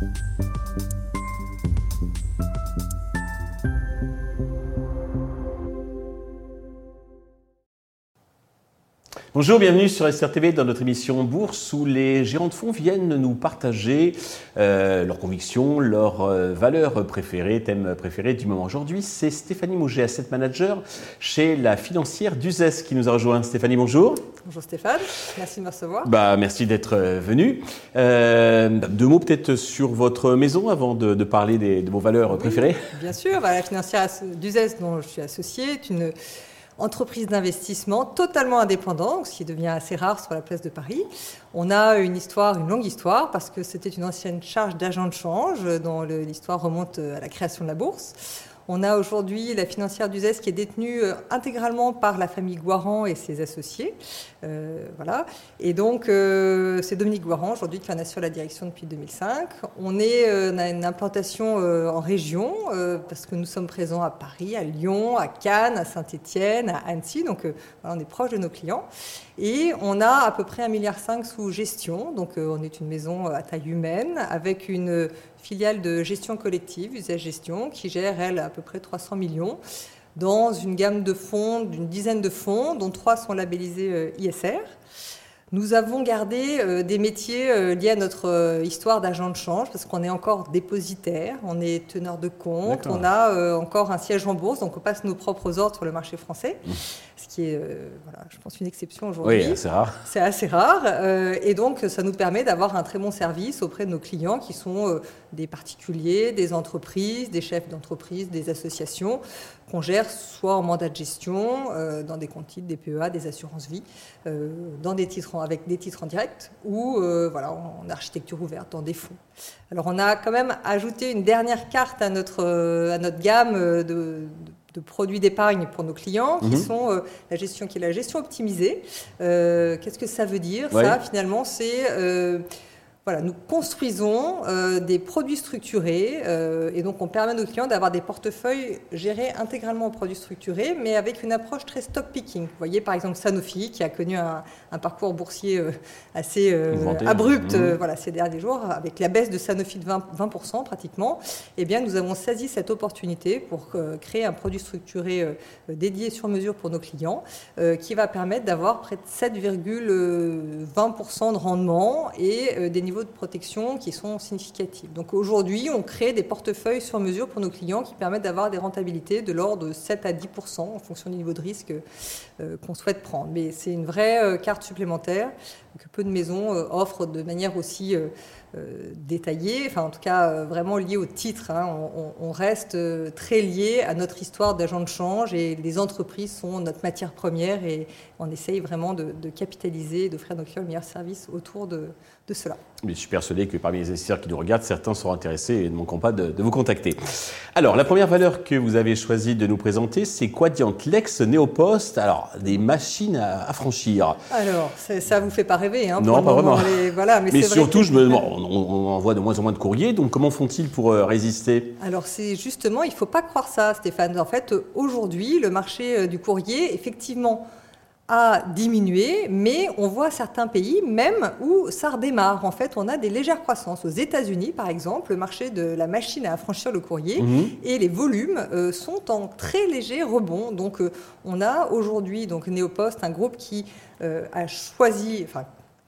Thank you. Bonjour, bienvenue sur SRTV dans notre émission Bourse où les gérants de fonds viennent nous partager euh, leurs convictions, leurs euh, valeurs préférées, thèmes préférés du moment. Aujourd'hui, c'est Stéphanie Mauget, asset manager chez la financière d'Uzès qui nous a rejoint. Stéphanie, bonjour. Bonjour Stéphane, merci de me recevoir. Bah, merci d'être euh, venu. deux mots peut-être sur votre maison avant de, parler de vos valeurs préférées. Bien sûr, la financière d'Uzès dont je suis associée est une entreprise d'investissement totalement indépendant, ce qui devient assez rare sur la place de Paris. On a une histoire, une longue histoire, parce que c'était une ancienne charge d'agent de change, dont l'histoire remonte à la création de la bourse. On a aujourd'hui la financière d'Uzès qui est détenue euh, intégralement par la famille Guaran et ses associés. Euh, voilà. Et donc, euh, c'est Dominique Guaran aujourd'hui qui en assure la direction depuis 2005. On, est, a une implantation en région parce que nous sommes présents à Paris, à Lyon, à Cannes, à Saint-Étienne, à Annecy. Donc, on est proche de nos clients. Et on a à peu près 1,5 milliard sous gestion. Donc, on est une maison à taille humaine avec une filiale de gestion collective, Usage Gestion, qui gère, elle, à peu près 300 millions dans une gamme de fonds, d'une dizaine de fonds, dont trois sont labellisés euh, ISR. Nous avons gardé euh, des métiers euh, liés à notre euh, histoire d'agent de change parce qu'on est encore dépositaire, on est teneur de compte, on a encore un siège en bourse, donc on passe nos propres ordres sur le marché français, mmh. Ce qui est, voilà, je pense, une exception aujourd'hui. Oui, c'est rare. C'est assez rare. et donc, ça nous permet d'avoir un très bon service auprès de nos clients qui sont des particuliers, des entreprises, des chefs d'entreprise, des associations qu'on gère soit en mandat de gestion, dans des comptes titres, des PEA, des assurances vie, dans des titres avec des titres en direct ou euh, voilà, en architecture ouverte, dans des fonds. Alors on a quand même ajouté une dernière carte à notre, euh, à notre gamme euh, de, produits d'épargne pour nos clients, qui mhm. sont la gestion qui est la gestion optimisée. Qu'est-ce que ça veut dire? Ça, finalement, c'est voilà, nous construisons euh, des produits structurés euh, et donc on permet à nos clients d'avoir des portefeuilles gérés intégralement aux produits structurés, mais avec une approche très stock picking. Vous voyez par exemple Sanofi qui a connu un, parcours boursier euh, assez abrupt mmh. voilà, ces derniers jours, avec la baisse de Sanofi de 20%, 20% pratiquement. Eh bien, nous avons saisi cette opportunité pour créer un produit structuré dédié sur mesure pour nos clients, qui va permettre d'avoir près de 7,20% de rendement et des niveaux de protection qui sont significatifs. Donc aujourd'hui, on crée des portefeuilles sur mesure pour nos clients qui permettent d'avoir des rentabilités de l'ordre de 7 à 10% en fonction du niveau de risque euh, qu'on souhaite prendre. Mais c'est une vraie euh, carte supplémentaire que peu de maisons euh, offrent de manière aussi détaillée, enfin en tout cas vraiment liée au titre. Hein. On, reste très lié à notre histoire d'agent de change et les entreprises sont notre matière première et on essaye vraiment de, de capitaliser et d'offrir à nos clients le meilleur service autour de, de cela. Mais je suis persuadé que parmi les investisseurs qui nous regardent, certains seront intéressés et ne manqueront pas de, vous contacter. Alors, la première valeur que vous avez choisi de nous présenter, c'est Quadient Lex Néopost. Alors, des machines à, franchir. Alors, ça vous fait pas rêver, hein, Non, pas vraiment. Voilà, mais, surtout, je me... on, envoie de moins en moins de courriers, donc comment font-ils pour euh, résister? Alors, c'est justement, il ne faut pas croire ça, Stéphane. En fait, aujourd'hui, le marché euh, du courrier, effectivement, a diminué, mais on voit certains pays même où ça redémarre. En fait, on a des légères croissances. Aux États-Unis, par exemple, le marché de la machine à affranchir le courrier mhm. et les volumes euh, sont en très léger rebond. Donc, euh, on a aujourd'hui donc Neopost, un groupe qui euh, a choisi, enfin,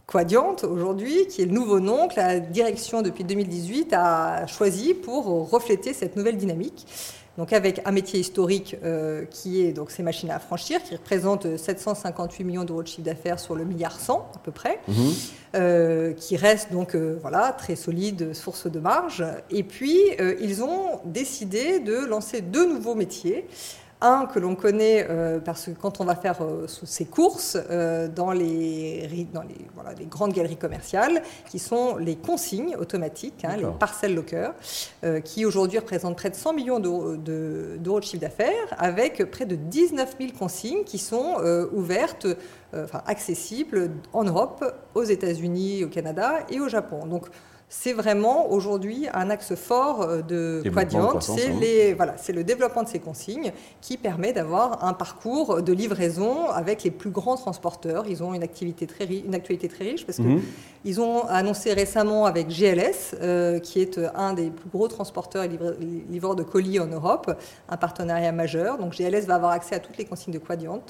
Quadient aujourd'hui, qui est le nouveau nom que la direction depuis 2018 a choisi pour refléter cette nouvelle dynamique donc avec un métier historique euh, qui est donc ces machines à franchir, qui représente 758 millions d'euros de chiffre d'affaires sur le milliard 100 à peu près, mhm. euh, qui reste donc euh, voilà très solide source de marge. Et puis ils ont décidé de lancer deux nouveaux métiers un que l'on connaît euh, parce que quand on va faire euh, ses courses euh, dans, les, dans les, voilà, les, grandes galeries commerciales, qui sont les consignes automatiques, hein, les parcelles lockers, qui aujourd'hui représentent près de 100 millions d'euros de, de, chiffre d'affaires, avec près de 19 000 consignes qui sont ouvertes, enfin accessibles en Europe, aux États-Unis, au Canada et au Japon. Donc c'est vraiment aujourd'hui un axe fort euh, de. C'est les voilà, c'est le développement de ces consignes qui permet d'avoir un parcours de livraison avec les plus grands transporteurs. Ils ont une activité très une actualité très riche parce que mhm. ont annoncé récemment avec GLS, euh, qui est un des plus gros transporteurs et livreurs de colis en Europe, un partenariat majeur. Donc GLS va avoir accès à toutes les consignes de Quadient.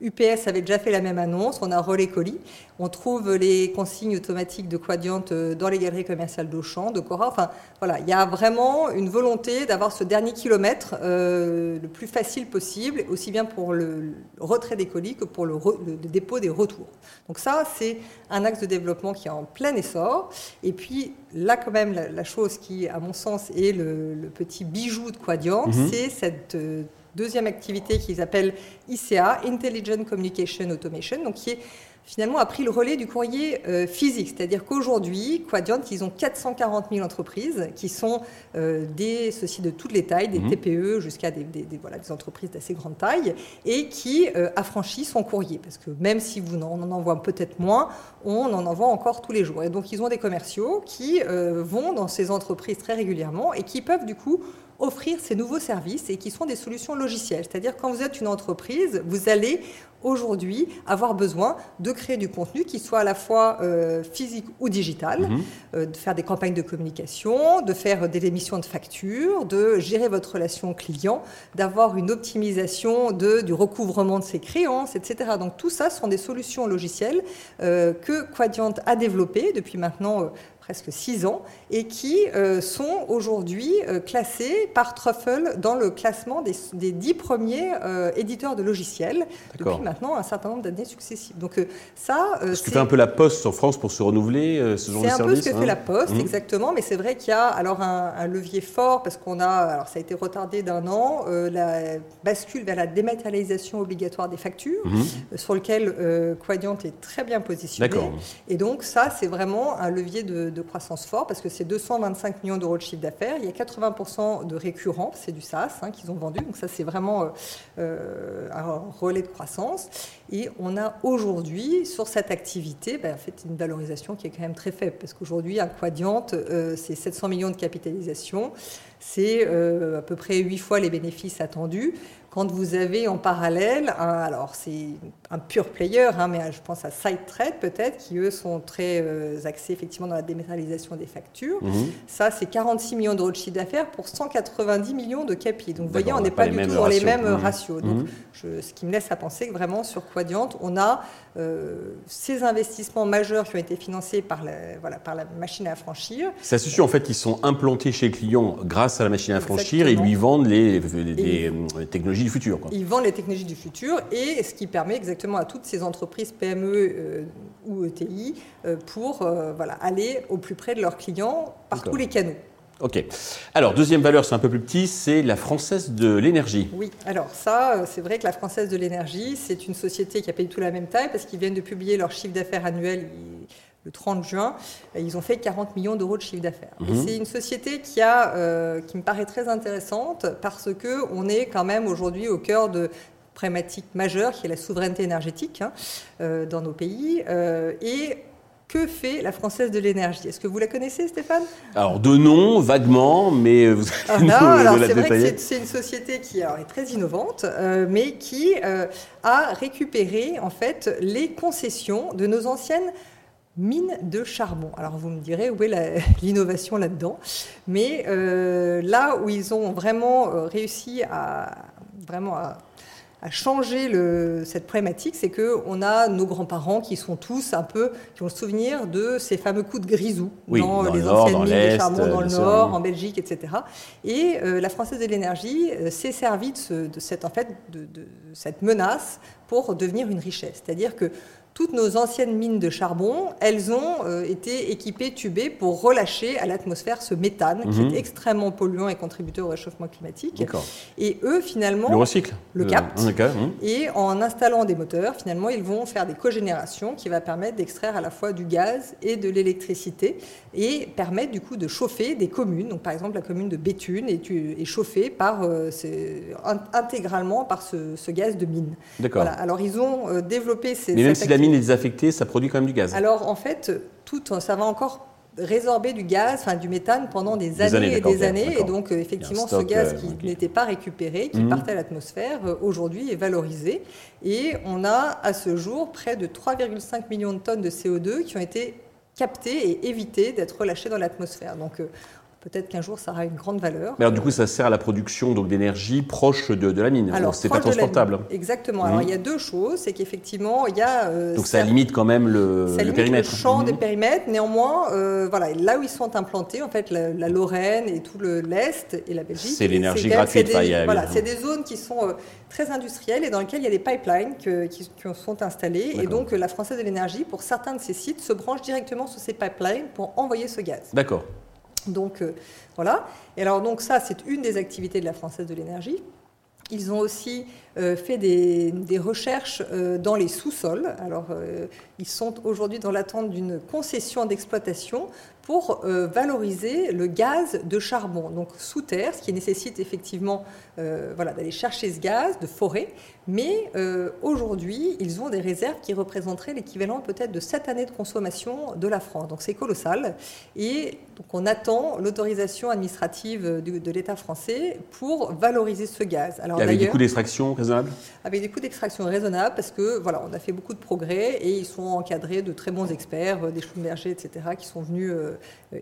UPS avait déjà fait la même annonce, on a relais colis. On trouve les consignes automatiques de Quadient euh, dans les galeries commerciales d'Auchan, de Cora. Enfin, voilà, il y a vraiment une volonté d'avoir ce dernier kilomètre euh, le plus facile possible, aussi bien pour le retrait des colis que pour le, dépôt des retours. Donc ça, c'est un axe de développement qui est en plein essor. Et puis là, quand même, la, chose qui, à mon sens, est le, petit bijou de Quadient, mhm. c'est cette euh, deuxième activité qu'ils appellent ICA, Intelligent Communication Automation, donc qui est finalement a pris le relais du courrier euh, physique. C'est-à-dire qu'aujourd'hui, Quadient, ils ont 440 000 entreprises qui sont euh, des ceci de toutes les tailles, des mhm. TPE jusqu'à des, voilà, des entreprises d'assez grande taille, et qui euh, affranchissent son courrier. Parce que même si vous en, on en envoie peut-être moins, on en envoie encore tous les jours. Et donc, ils ont des commerciaux qui vont dans ces entreprises très régulièrement et qui peuvent du coup offrir ces nouveaux services et qui sont des solutions logicielles. C'est-à-dire quand vous êtes une entreprise, vous allez aujourd'hui avoir besoin de créer du contenu qui soit à la fois euh, physique ou digital, mhm. euh, de faire des campagnes de communication, de faire des émissions de factures, de gérer votre relation client, d'avoir une optimisation de, du recouvrement de ses créances, etc. Donc tout ça sont des solutions logicielles euh, que Quadient a développées depuis maintenant presque six ans, et qui euh, sont aujourd'hui euh, classés par Truffle dans le classement des, des dix premiers euh, éditeurs de logiciels depuis maintenant un certain nombre d'années successives. Donc ça, ce que fait un peu la Poste en France pour se renouveler, ce genre de service. C'est un peu ce que fait la Poste, mmh. exactement, mais c'est vrai qu'il y a alors un, levier fort parce qu'on a, alors ça a été retardé d'un an, la bascule vers la dématérialisation obligatoire des factures, mmh. sur lequel Quadient est très bien positionné. Et donc ça, c'est vraiment un levier de de croissance fort parce que c'est 225 millions d'euros de chiffre d'affaires. Il y a 80% de récurrents, c'est du SaaS hein, qu'ils ont vendu. Donc ça, c'est vraiment euh, euh, un relais de croissance. Et on a aujourd'hui, sur cette activité, ben, une valorisation qui est quand même très faible parce qu'aujourd'hui, un Quadient, euh, c'est 700 millions de capitalisation. C'est à peu près 8 fois les bénéfices attendus. Quand vous avez en parallèle, alors c'est un pur player, hein, mais je pense à SideTrade peut-être, qui eux sont très euh, axés effectivement dans la dématérialisation des factures. Mhm. Ça, c'est 46 millions d'euros de chiffre d'affaires pour 190 millions de capi. Donc vous voyez, on n'est pas, du tout dans les mêmes mhm. ratios. Donc, mhm. ce qui me laisse à penser que vraiment sur Quadient, on a euh, ces investissements majeurs qui ont été financés par la, voilà, par la machine à franchir. Ça se suit en fait qu'ils sont implantés chez le client grâce à la machine à franchir et lui vendent les, les technologies futur. Ils vendent les technologies du futur et ce qui permet exactement à toutes ces entreprises PME euh, ou ETI euh, pour euh, voilà, aller au plus près de leurs clients par tous les canaux. Ok. Alors, deuxième valeur, c'est un peu plus petit, c'est la Française de l'énergie. Oui, alors ça, c'est vrai que la Française de l'énergie, c'est une société qui a payé tout la même taille parce qu'ils viennent de publier leur chiffre d'affaires annuel le 30 juin, ils ont fait 40 millions d'euros de chiffre d'affaires. Mhm. C'est une société qui, a, euh, qui me paraît très intéressante parce qu'on est quand même aujourd'hui au cœur de problématiques majeures qui est la souveraineté énergétique hein, euh, dans nos pays. Euh, et que fait la Française de l'énergie? Est-ce que vous la connaissez, Stéphane? Alors, de nom, vaguement, mais vous ah non, alors c'est vrai que c'est une société qui est très innovante, mais qui a récupéré en fait les concessions de nos anciennes mine de charbon. Alors vous me direz où est l'innovation là-dedans, mais euh, là où ils ont vraiment euh, réussi à vraiment à, changer le, cette problématique, c'est que on a nos grands-parents qui sont tous un peu qui ont le souvenir de ces fameux coups de grisou dans, les anciennes mines de charbon dans le nord, en Belgique, etc. Et euh, la Française de l'énergie s'est servie de, de, cette en fait de, de cette menace pour devenir une richesse, c'est-à-dire que toutes nos anciennes mines de charbon, elles ont euh, été équipées, tubées pour relâcher à l'atmosphère ce méthane qui est mhm. extrêmement polluant et contributeur au réchauffement climatique. Et eux, finalement, le recycle, le captent. Mhm. Et en installant des moteurs, finalement, ils vont faire des cogénérations qui va permettre d'extraire à la fois du gaz et de l'électricité et permettre du coup de chauffer des communes. Donc, par exemple, la commune de Béthune est, est chauffée par, euh, intégralement par ce, gaz de mine. D'accord. Voilà. Alors, ils ont euh, développé ces. Mais même si la mine est désaffectée, ça produit quand même du gaz. Alors en fait, tout, ça va encore résorber du gaz, enfin du méthane pendant des, années, et des années. Et donc, euh, effectivement, ce gaz qui n'était pas récupéré, qui mhm. partait à l'atmosphère, euh, aujourd'hui est valorisé. Et on a à ce jour près de 3,5 millions de tonnes de CO2 qui ont été captées et évitées d'être relâchées dans l'atmosphère. Donc, peut-être qu'un jour ça aura une grande valeur. Mais alors du coup, ça sert à la production d'énergie proche de, la mine. Alors c'est pas transportable. Exactement. Alors il y a deux choses, c'est qu'effectivement il y a. Euh, donc ça limite quand même le, ça limite périmètre. Le champ des mhm. périmètres. Néanmoins, euh, voilà, là où ils sont implantés, en fait, la, Lorraine et tout l'est et la Belgique. C'est l'énergie gratuite. voilà, c'est des zones qui sont euh, très industrielles et dans lesquelles il y a des pipelines qui, sont installés. Et donc la Française de l'énergie, pour certains de ces sites, se branche directement sur ces pipelines pour envoyer ce gaz. D'accord. Donc euh, voilà. Et alors donc ça, c'est une des activités de la Française de l'énergie. Ils ont aussi fait des, recherches euh, dans les sous-sols. Alors, ils sont aujourd'hui dans l'attente d'une concession d'exploitation pour valoriser le gaz de charbon, donc sous terre, ce qui nécessite effectivement voilà, d'aller chercher ce gaz de forêt. Mais aujourd'hui, ils ont des réserves qui représenteraient l'équivalent peut-être de 7 années de consommation de la France. Donc c'est colossal. Et donc on attend l'autorisation administrative de, l'État français pour valoriser ce gaz. Alors, avec des coûts d'extraction Avec des coûts d'extraction raisonnables parce que voilà, on a fait beaucoup de progrès et ils sont encadrés de très bons experts, euh, des Schlumberger, etc., qui sont venus euh,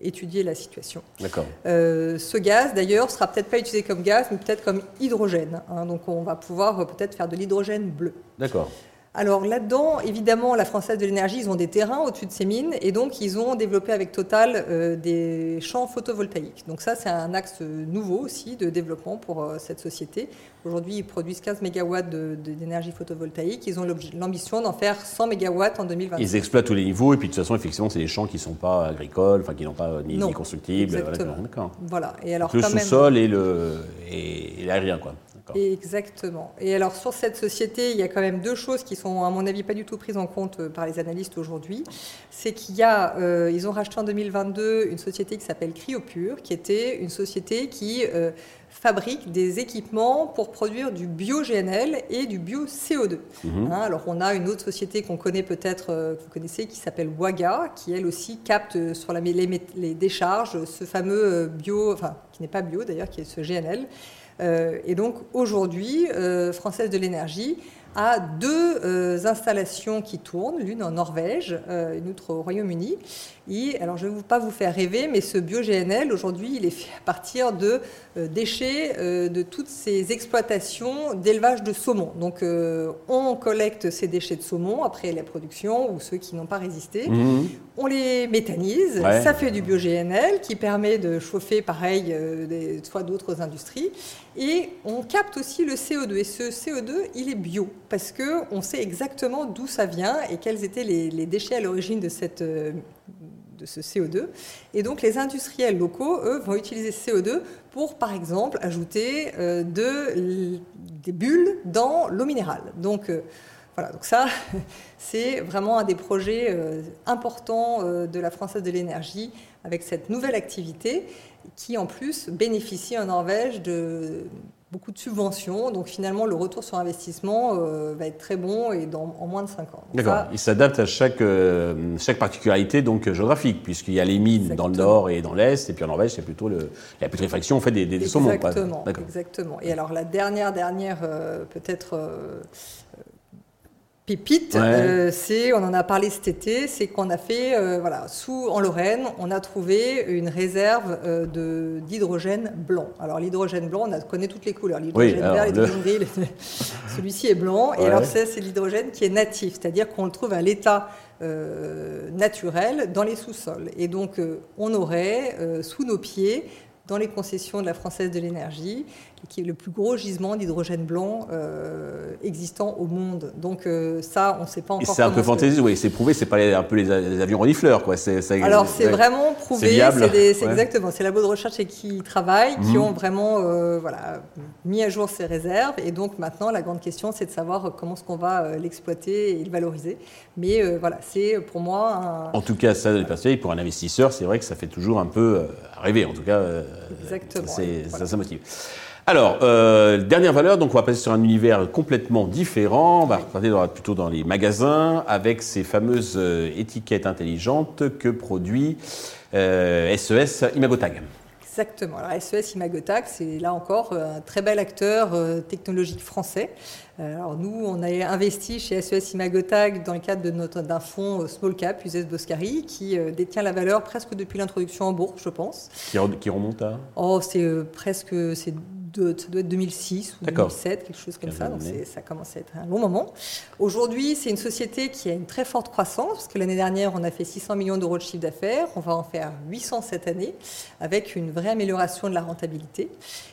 étudier la situation. D'accord. Euh, ce gaz, d'ailleurs, sera peut-être pas utilisé comme gaz, mais peut-être comme hydrogène. Hein. donc on va pouvoir peut-être faire de l'hydrogène bleu. D'accord. Alors là-dedans, évidemment, la Française de l'énergie, ils ont des terrains au-dessus de ces mines et donc ils ont développé avec Total euh, des champs photovoltaïques. Donc ça, c'est un axe nouveau aussi de développement pour euh, cette société. Aujourd'hui, ils produisent 15 MW d'énergie photovoltaïque. Ils ont l'ambition d'en faire 100 MW en 2020. Ils exploitent tous les niveaux et puis de toute façon, effectivement, c'est des champs qui ne sont pas agricoles, enfin qui n'ont pas ni, ni constructibles. Exactement. Voilà. Et alors, le sous-sol et l'aérien, quoi. Exactement. Et alors sur cette société, il y a quand même deux choses qui sont à mon avis pas du tout prises en compte euh, par les analystes aujourd'hui. C'est qu'il y a, euh, ils ont racheté en 2022 une société qui s'appelle Cryopure, qui était une société qui euh, fabrique des équipements pour produire du bio-GNL et du bio-CO2. Mhm. Hein, alors on a une autre société qu'on connaît peut-être, que vous connaissez, qui s'appelle Waga, qui elle aussi capte sur la, les, les décharges ce fameux bio, enfin qui n'est pas bio d'ailleurs, qui est ce GNL. Euh, et donc aujourd'hui, euh, Française de l'énergie a deux euh, installations qui tournent, l'une en Norvège, une autre au Royaume-Uni. Et alors, je ne vais pas vous faire rêver, mais ce bio-GNL, aujourd'hui, il est fait à partir de déchets de toutes ces exploitations d'élevage de saumon. Donc, on collecte ces déchets de saumon après la production ou ceux qui n'ont pas résisté. Mmh on les méthanise, ça fait du bio-GNL qui permet de chauffer pareil soit d'autres industries et on capte aussi le CO2 et ce CO2 il est bio parce que on sait exactement d'où ça vient et quels étaient les, déchets à l'origine de euh, ce CO2 et donc les industriels locaux eux vont utiliser ce CO2 pour par exemple ajouter euh, de, des bulles dans l'eau minérale. Donc voilà, donc ça, c'est vraiment un des projets euh, importants euh, de la Française de l'énergie avec cette nouvelle activité qui en plus bénéficie en Norvège de beaucoup de subventions. Donc finalement, le retour sur investissement euh, va être très bon et dans, en moins de 5 ans. D'accord. Il s'adapte à chaque, chaque particularité donc, géographique, puisqu'il y a les mines dans le nord et dans l'est, et puis en Norvège, c'est plutôt le, la putréfaction en fait, des, des, saumons. Exactement. Exactement. Et alors la dernière, dernière peut-être pépite, euh, c'est, on en a parlé cet été, c'est qu'on a fait, euh, voilà, sous en Lorraine, on a trouvé une réserve euh, de d'hydrogène blanc. Alors l'hydrogène blanc, on a, connaît toutes les couleurs, l'hydrogène vert, l'hydrogène gris. celui-ci est blanc. Et alors ça, c'est l'hydrogène qui est natif, c'est-à-dire qu'on le trouve à l'état naturel dans les sous-sols. Et donc on aurait sous nos pieds dans les concessions de la Française de l'énergie, qui est le plus gros gisement d'hydrogène blanc euh, existant au monde. Donc euh, ça, on ne sait pas encore. C'est un peu fantaisie, oui, c'est prouvé, c'est pas un peu les, avions renifleurs, quoi. Alors c'est vraiment prouvé, c'est exactement, c'est la de recherche et qui travaillent, qui mhm. ont vraiment euh, voilà, mis à jour ces réserves. Et donc maintenant, la grande question, c'est de savoir comment est-ce qu'on va l'exploiter et le valoriser. Mais voilà, c'est pour moi En tout cas, ça, pour un investisseur, c'est vrai que ça fait toujours un peu rêver, en tout cas. Exactement. Ça, ça motive. Alors, euh, dernière valeur, donc on va passer sur un univers complètement différent. On va repartir plutôt dans les magasins avec ces fameuses euh, étiquettes intelligentes que produit SES Imagotag. Exactement. Alors SES Imagotag, c'est là encore un très bel acteur technologique français. Alors nous, on a investi chez SES Imagotag dans le cadre d'un fonds Small Cap, USS Boscari, qui détient la valeur presque depuis l'introduction en bourse, je pense. Qui remonte à Oh, c'est presque c'est ça doit être 2006 ou 2007, quelque chose comme ça. Donc ça commence à être un long moment. Aujourd'hui, c'est une société qui a une très forte croissance, parce que l'année dernière, on a fait 600 millions d'euros de chiffre d'affaires. On va en faire 800 cette année, avec une vraie amélioration de la rentabilité.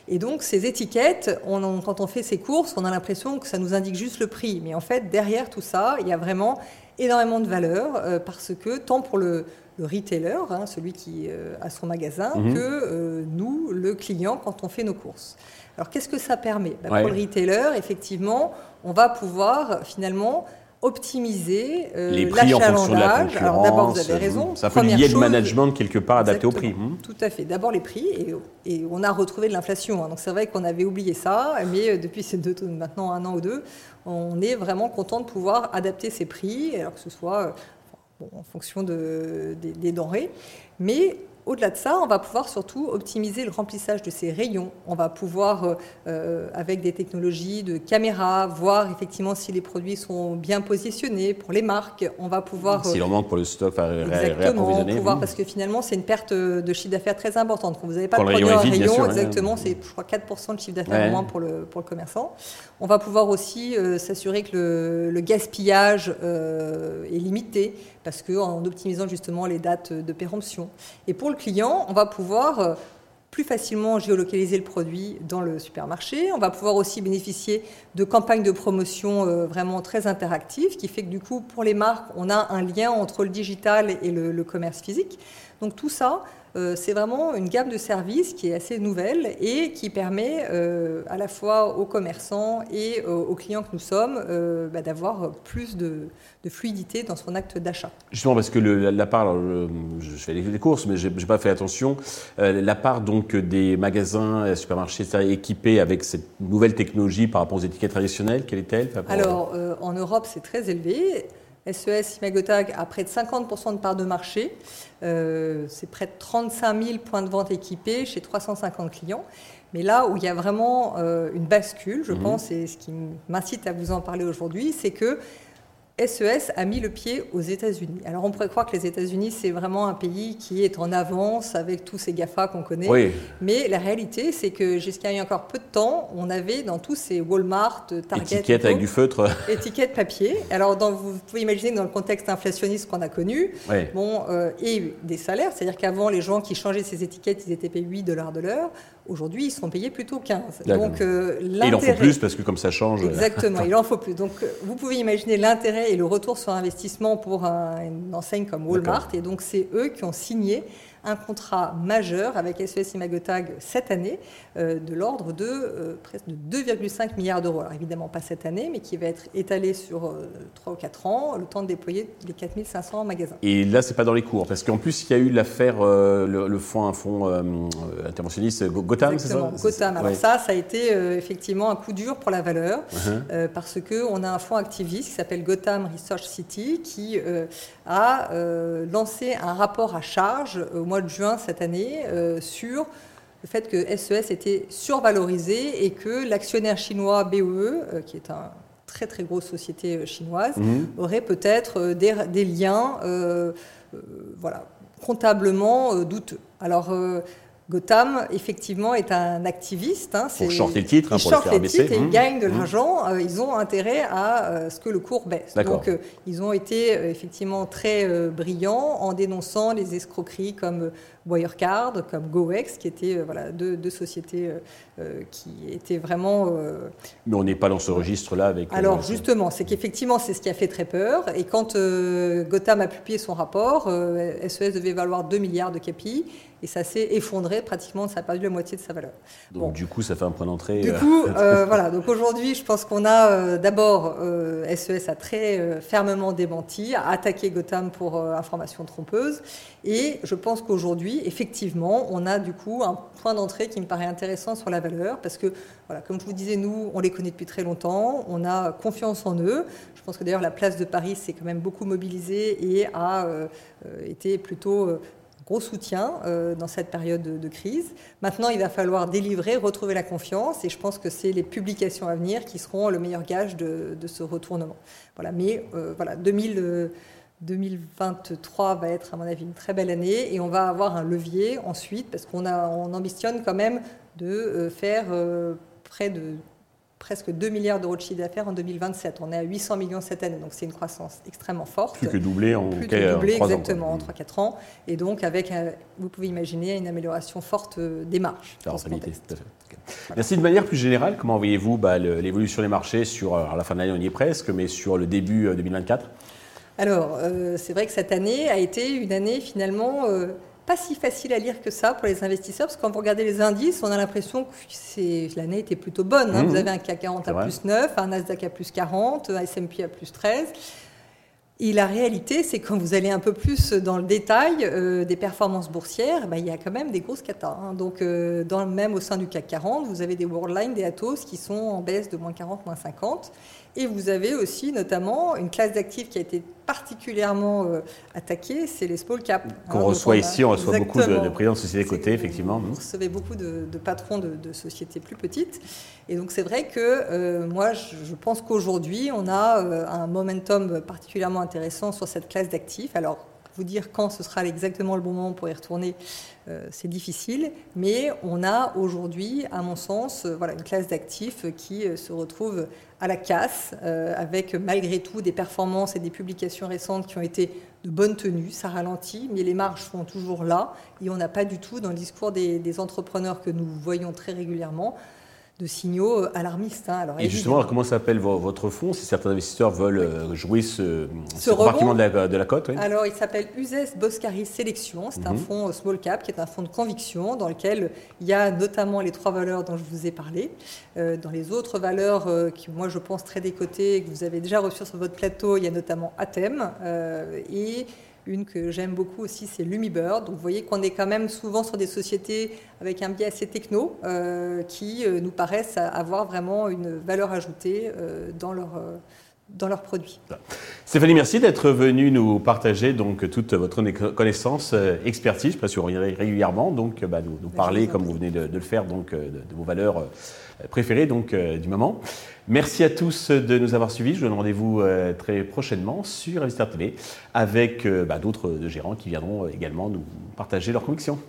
Et donc, ces étiquettes, on, quand on fait ces courses, on a l'impression que ça nous indique juste le prix. Mais en fait, derrière tout ça, il y a vraiment énormément de valeur, euh, parce que tant pour le, retailer, hein, celui qui euh, a son magasin, mhm. que euh, nous, le client, quand on fait nos courses. Alors qu'est-ce que ça permet? Bah, Pour le retailer, effectivement, on va pouvoir finalement optimiser euh, les prix en fonction de la Alors d'abord, vous avez raison. Ça peut lier le management quelque part adapté au prix. Hmm. Tout à fait. D'abord les prix et, on a retrouvé de l'inflation. Hein. Donc c'est vrai qu'on avait oublié ça, mais depuis ces deux, maintenant un an ou deux, on est vraiment content de pouvoir adapter ces prix, alors que ce soit en fonction de, des, denrées. Mais au-delà de ça, on va pouvoir surtout optimiser le remplissage de ces rayons. On va pouvoir, euh, euh, avec des technologies de caméra, voir effectivement si les produits sont bien positionnés pour les marques. On va pouvoir... S'il en manque pour le stock, enfin, exactement, pouvoir, parce que finalement, c'est une perte de chiffre d'affaires très importante. Quand vous n'avez pas de produit en rayon, exactement, c'est je crois 4% de chiffre d'affaires au moins pour le, pour le commerçant. On va pouvoir aussi euh, s'assurer que le, le gaspillage est limité parce qu'en optimisant justement les dates de péremption. Et pour le client, on va pouvoir euh, plus facilement géolocaliser le produit dans le supermarché. On va pouvoir aussi bénéficier de campagnes de promotion euh, vraiment très interactives, qui fait que du coup, pour les marques, on a un lien entre le digital et le, commerce physique. Donc tout ça, c'est vraiment une gamme de services qui est assez nouvelle et qui permet à la fois aux commerçants et aux clients que nous sommes bah, d'avoir plus de, de fluidité dans son acte d'achat. Justement, parce que la part, je, fais les, courses, mais je n'ai pas fait attention, euh, la part donc des magasins, euh, supermarchés équipés avec cette nouvelle technologie par rapport aux étiquettes traditionnelles, quelle est-elle Alors, euh, en Europe, c'est très élevé. SES Imagotag a près de 50% de part de marché. c'est près de 35 000 points de vente équipés chez 350 clients. Mais là où il y a vraiment une bascule, je mhm. pense, et ce qui m'incite à vous en parler aujourd'hui, c'est que SES e a mis le pied aux États-Unis. Alors on pourrait croire que les États-Unis, c'est vraiment un pays qui est en avance avec tous ces GAFA qu'on connaît. Mais la réalité, c'est que jusqu'à il y a encore peu de temps, on avait dans tous ces Walmart, Target. Étiquettes avec du feutre. Étiquettes papier. Alors dans, vous pouvez imaginer dans le contexte inflationniste qu'on a connu, bon, euh, et des salaires, c'est-à-dire qu'avant, les gens qui changeaient ces étiquettes, ils étaient payés 8 dollars de l'heure. Aujourd'hui, ils sont payés plutôt 15. Donc, euh, et il en faut plus parce que comme ça change. Exactement, il en faut plus. Donc, euh, vous pouvez imaginer l'intérêt et le retour sur investissement pour une enseigne comme Walmart. Et donc, c'est eux qui ont signé un contrat majeur avec SES Imagotag cette année euh, de l'ordre de euh, presque de 2,5 milliards d'euros. Alors évidemment pas cette année, mais qui va être étalé sur 3 euh, ou 4 ans, le temps de déployer les 4500 magasins. Et là, c'est pas dans les cours, parce qu'en plus, il y a eu l'affaire, le, fonds, un fonds interventionniste Gotham, c'est ça? Gotham. Alors ça, ça a été effectivement un coup dur pour la valeur, uh-huh. parce qu'on a un fonds activiste qui s'appelle Gotham Research City, qui a lancé un rapport à charge au mois de juin cette année sur le fait que SES e était survalorisé et que l'actionnaire chinois BOE, euh, qui est une très très grosse société euh, chinoise, mhm. aurait peut-être euh, des, liens voilà, comptablement douteux. Alors, Gotham, effectivement, est un activiste. Hein, pour shorter le titre, hein, pour le faire le titre et ils mhm. gagnent de mhm. l'argent. ils ont intérêt à ce que le cours baisse. Donc, ils ont été effectivement très brillants en dénonçant les escroqueries comme Wirecard, comme GoEx, qui étaient euh, voilà, deux, sociétés euh, euh, qui étaient vraiment... Mais on n'est pas dans ce registre-là avec... Alors justement, c'est qu'effectivement, c'est ce qui a fait très peur. Et quand Gotham a publié son rapport, SES e devait valoir 2 milliards de capi. Et ça s'est effondré pratiquement, ça a perdu la moitié de sa valeur. Donc du coup, ça fait un point d'entrée. Du coup, voilà. Donc aujourd'hui, je pense qu'on a d'abord SES a très fermement démenti, a attaqué Gotham pour information trompeuse, et je pense qu'aujourd'hui effectivement, on a du coup un point d'entrée qui me paraît intéressant sur la valeur, parce que, voilà, comme je vous disais, nous, on les connaît depuis très longtemps, on a confiance en eux. Je pense que d'ailleurs la place de Paris s'est quand même beaucoup mobilisée et a euh, été plutôt euh, gros soutien euh, dans cette période de, crise. Maintenant, il va falloir délivrer, retrouver la confiance, et je pense que c'est les publications à venir qui seront le meilleur gage de, ce retournement. Voilà, mais euh, voilà, 2023 va être, à mon avis, une très belle année, et on va avoir un levier ensuite, parce qu'on on ambitionne quand même de euh, faire près de presque 2 milliards d'euros de chiffre d'affaires en 2027. On est à 800 millions cette année, donc c'est une croissance extrêmement forte. Plus que doublé en, Plus que doublé, exactement, en 3-4 ans. Et donc, avec, vous pouvez imaginer, une amélioration forte euh, des marges. La rentabilité, tout à fait. Merci. De manière plus générale, comment voyez-vous bah, l'évolution des marchés sur, à la fin de l'année, on y est presque, mais sur le début 2024 euh, alors, euh, c'est vrai que cette année a été une année finalement pas si facile à lire que ça pour les investisseurs, parce que quand vous regardez les indices, on a l'impression que l'année était plutôt bonne. Hein. Mmh. Vous avez un CAC 40 à plus 9, un Nasdaq à plus 40, un S&P à plus 13. Et la réalité, c'est quand vous allez un peu plus dans le détail euh, des performances boursières, bah, il y a quand même des grosses catas. Hein. Donc, euh, dans, même au sein du CAC 40, vous avez des Worldline, des Atos qui sont en baisse de moins 40, moins 50. Et vous avez aussi notamment une classe d'actifs qui a été particulièrement euh, attaquée, c'est les small cap. Qu'on hein, reçoit ici, on reçoit beaucoup de, présidents de sociétés cotées, effectivement. Vous recevez beaucoup de, patrons de, sociétés plus petites. Et donc c'est vrai que euh, moi, je, pense qu'aujourd'hui, on a euh, un momentum particulièrement intéressant sur cette classe d'actifs. Alors, vous dire quand ce sera exactement le bon moment pour y retourner, euh, c'est difficile, mais on a aujourd'hui, à mon sens, euh, voilà, une classe d'actifs qui euh, se retrouve à la casse, avec malgré tout des performances et des publications récentes qui ont été de bonne tenue. Ça ralentit, mais les marges sont toujours là, et on n'a pas du tout, dans le discours des entrepreneurs que nous voyons très régulièrement, de signaux euh, alarmistes. Hein. Alors, et justement, comment s'appelle votre fonds si certains investisseurs veulent euh, jouer ce, ce, compartiment de la, de la cote Alors, il s'appelle USES Boscari Sélection. C'est un mhm. fonds euh, small cap qui est un fonds de conviction dans lequel il y a notamment les trois valeurs dont je vous ai parlé. dans les autres valeurs qui, moi, je pense très décotées, que vous avez déjà reçues sur votre plateau, il y a notamment Athème et une que j'aime beaucoup aussi, c'est Lumibird. Donc vous voyez qu'on est quand même souvent sur des sociétés avec un biais assez techno euh, qui euh, nous paraissent avoir vraiment une valeur ajoutée euh, dans leur dans leurs produits. Stéphanie, merci d'être venue nous partager donc toute votre connaissance, expertise. Pas si vous régulièrement, donc bah, nous, parler comme vous venez de, le faire donc de, vos valeurs préférées donc du moment. Merci à tous de nous avoir suivis. Je vous donne rendez-vous euh, très prochainement sur Investir TV avec euh, bah, d'autres gérants qui viendront également nous partager leurs convictions.